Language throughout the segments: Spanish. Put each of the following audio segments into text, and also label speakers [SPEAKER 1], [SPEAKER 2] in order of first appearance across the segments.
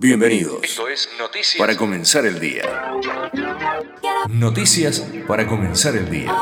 [SPEAKER 1] Bienvenidos. Esto es Noticias para comenzar el día. Noticias para comenzar el día.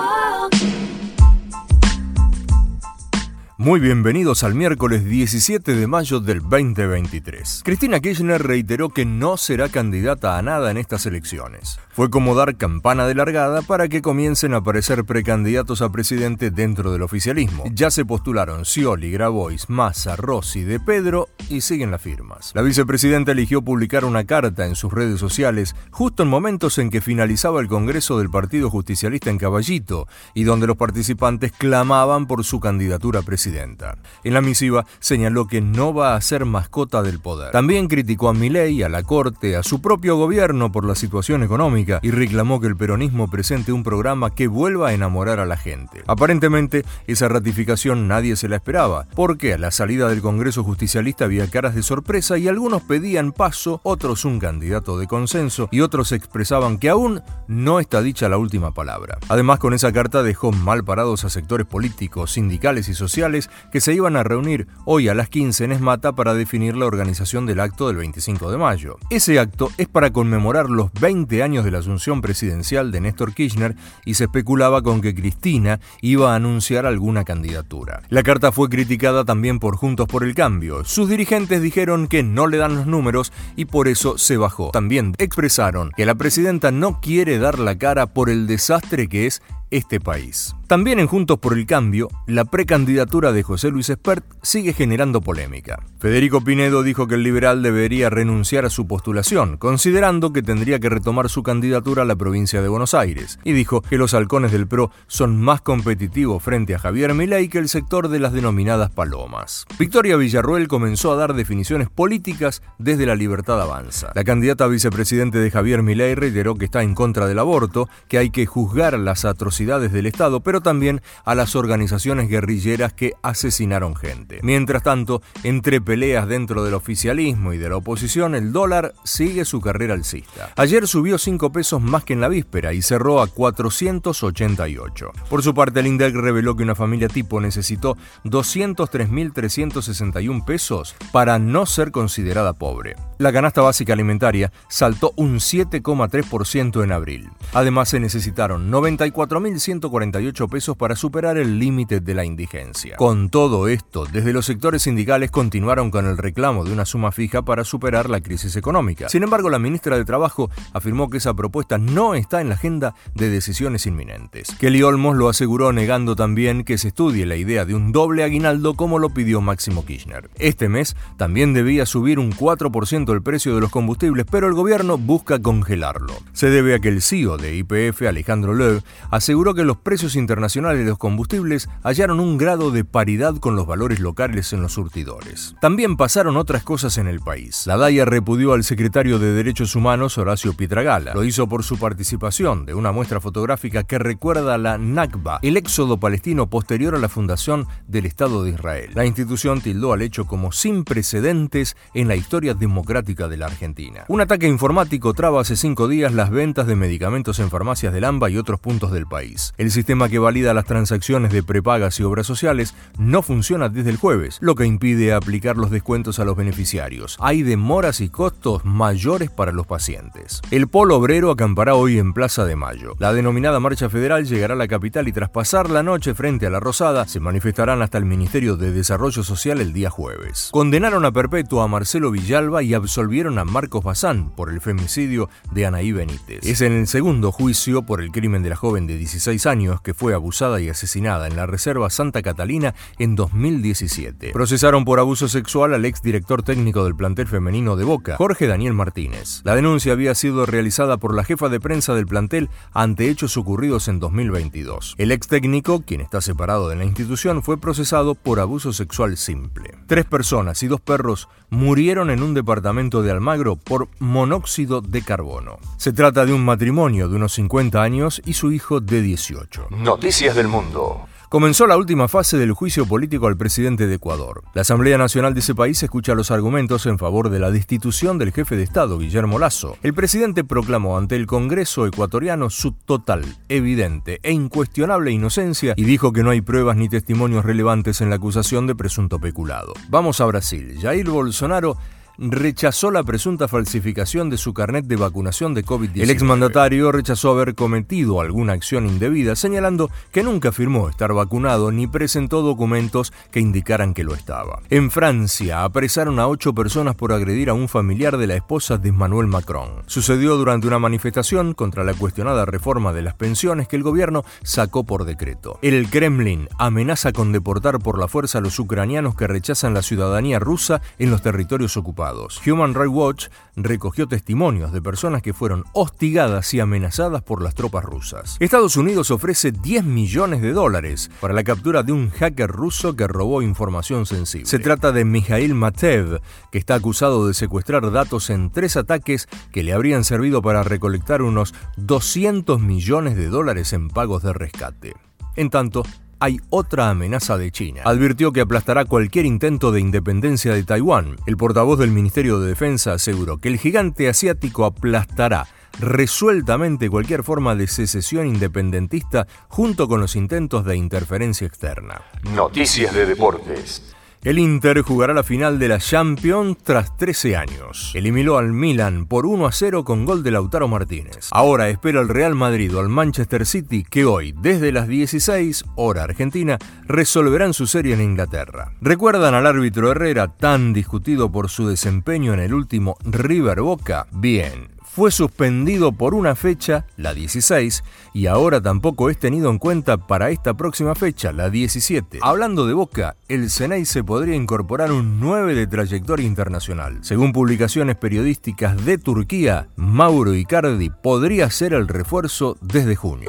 [SPEAKER 2] Muy bienvenidos al miércoles 17 de mayo del 2023. Cristina Kirchner reiteró que no será candidata a nada en estas elecciones. Fue como dar campana de largada para que comiencen a aparecer precandidatos a presidente dentro del oficialismo. Ya se postularon Scioli, Grabois, Massa, Rossi, De Pedro y siguen las firmas. La vicepresidenta eligió publicar una carta en sus redes sociales justo en momentos en que finalizaba el Congreso del Partido Justicialista en Caballito y donde los participantes clamaban por su candidatura a presidenta. En la misiva señaló que no va a ser mascota del poder. También criticó a Milei, a la Corte, a su propio gobierno por la situación económica y reclamó que el peronismo presente un programa que vuelva a enamorar a la gente. Aparentemente, esa ratificación nadie se la esperaba, porque a la salida del Congreso Justicialista había caras de sorpresa y algunos pedían paso, otros un candidato de consenso y otros expresaban que aún no está dicha la última palabra. Además, con esa carta dejó mal parados a sectores políticos, sindicales y sociales que se iban a reunir hoy a las 15 en Esmata para definir la organización del acto del 25 de mayo. Ese acto es para conmemorar los 20 años de la asunción presidencial de Néstor Kirchner y se especulaba con que Cristina iba a anunciar alguna candidatura. La carta fue criticada también por Juntos por el Cambio. Sus dirigentes dijeron que no le dan los números y por eso se bajó. También expresaron que la presidenta no quiere dar la cara por el desastre que es este país. También en Juntos por el Cambio, la precandidatura de José Luis Espert sigue generando polémica. Federico Pinedo dijo que el liberal debería renunciar a su postulación, considerando que tendría que retomar su candidatura a la provincia de Buenos Aires, y dijo que los halcones del PRO son más competitivos frente a Javier Milei que el sector de las denominadas palomas. Victoria Villarruel comenzó a dar definiciones políticas desde la Libertad Avanza. La candidata vicepresidente de Javier Milei reiteró que está en contra del aborto, que hay que juzgar las atrocidades del Estado, pero también a las organizaciones guerrilleras que asesinaron gente. Mientras tanto, entre peleas dentro del oficialismo y de la oposición, el dólar sigue su carrera alcista. Ayer subió 5 pesos más que en la víspera y cerró a 488. Por su parte, el INDEC reveló que una familia tipo necesitó 203.361 pesos para no ser considerada pobre. La canasta básica alimentaria saltó un 7,3% en abril. Además, se necesitaron 94.148 pesos para superar el límite de la indigencia. Con todo esto, desde los sectores sindicales continuaron con el reclamo de una suma fija para superar la crisis económica. Sin embargo, la ministra de Trabajo afirmó que esa propuesta no está en la agenda de decisiones inminentes. Kelly Olmos lo aseguró negando también que se estudie la idea de un doble aguinaldo como lo pidió Máximo Kirchner. Este mes también debía subir un 4% el precio de los combustibles, pero el gobierno busca congelarlo. Se debe a que el CEO de IPF, Alejandro Löw, aseguró que los precios internacionales Nacional de los Combustibles hallaron un grado de paridad con los valores locales en los surtidores. También pasaron otras cosas en el país. La DAIA repudió al secretario de Derechos Humanos, Horacio Pietragala. Lo hizo por su participación de una muestra fotográfica que recuerda la Nakba, el éxodo palestino posterior a la fundación del Estado de Israel. La institución tildó al hecho como sin precedentes en la historia democrática de la Argentina. Un ataque informático traba hace cinco días las ventas de medicamentos en farmacias del AMBA y otros puntos del país. El sistema que valida las transacciones de prepagas y obras sociales no funciona desde el jueves, lo que impide aplicar los descuentos a los beneficiarios. Hay demoras y costos mayores para los pacientes. El polo obrero acampará hoy en Plaza de Mayo. La denominada Marcha Federal llegará a la capital y tras pasar la noche frente a la Rosada, se manifestarán hasta el Ministerio de Desarrollo Social el día jueves. Condenaron a perpetua a Marcelo Villalba y absolvieron a Marcos Bazán por el femicidio de Anaí Benítez. Es en el segundo juicio por el crimen de la joven de 16 años que fue abusada y asesinada en la Reserva Santa Catalina en 2017. Procesaron por abuso sexual al ex director técnico del plantel femenino de Boca, Jorge Daniel Martínez. La denuncia había sido realizada por la jefa de prensa del plantel ante hechos ocurridos en 2022. El ex técnico, quien está separado de la institución, fue procesado por abuso sexual simple. Tres personas y dos perros murieron en un departamento de Almagro por monóxido de carbono. Se trata de un matrimonio de unos 50 años y su hijo de 18.
[SPEAKER 1] Noticias del Mundo.
[SPEAKER 2] Comenzó la última fase del juicio político al presidente de Ecuador. La Asamblea Nacional de ese país escucha los argumentos en favor de la destitución del jefe de Estado, Guillermo Lazo. El presidente proclamó ante el Congreso ecuatoriano su total, evidente e incuestionable inocencia y dijo que no hay pruebas ni testimonios relevantes en la acusación de presunto peculado. Vamos a Brasil. Jair Bolsonaro rechazó la presunta falsificación de su carnet de vacunación de COVID-19. El exmandatario rechazó haber cometido alguna acción indebida, señalando que nunca afirmó estar vacunado ni presentó documentos que indicaran que lo estaba. En Francia, apresaron a ocho personas por agredir a un familiar de la esposa de Emmanuel Macron. Sucedió durante una manifestación contra la cuestionada reforma de las pensiones que el gobierno sacó por decreto. El Kremlin amenaza con deportar por la fuerza a los ucranianos que rechazan la ciudadanía rusa en los territorios ocupados. Human Rights Watch recogió testimonios de personas que fueron hostigadas y amenazadas por las tropas rusas. Estados Unidos ofrece 10 millones de dólares para la captura de un hacker ruso que robó información sensible. Se trata de Mikhail Matev, que está acusado de secuestrar datos en tres ataques que le habrían servido para recolectar unos 200 millones de dólares en pagos de rescate. En tanto, hay otra amenaza de China. Advirtió que aplastará cualquier intento de independencia de Taiwán. El portavoz del Ministerio de Defensa aseguró que el gigante asiático aplastará resueltamente cualquier forma de secesión independentista junto con los intentos de interferencia externa.
[SPEAKER 1] Noticias de deportes.
[SPEAKER 2] El Inter jugará la final de la Champions tras 13 años. Eliminó al Milan por 1 a 0 con gol de Lautaro Martínez. Ahora espera al Real Madrid o al Manchester City que hoy, desde las 16 hora argentina, resolverán su serie en Inglaterra. ¿Recuerdan al árbitro Herrera tan discutido por su desempeño en el último River Boca? Bien, fue suspendido por una fecha, la 16, y ahora tampoco es tenido en cuenta para esta próxima fecha, la 17. Hablando de Boca, el Senai se podría incorporar un 9 de trayectoria internacional. Según publicaciones periodísticas de Turquía, Mauro Icardi podría ser el refuerzo desde junio.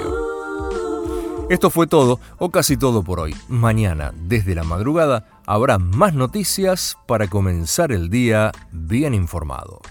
[SPEAKER 2] Esto fue todo, o casi todo por hoy. Mañana, desde la madrugada, habrá más noticias para comenzar el día bien informado.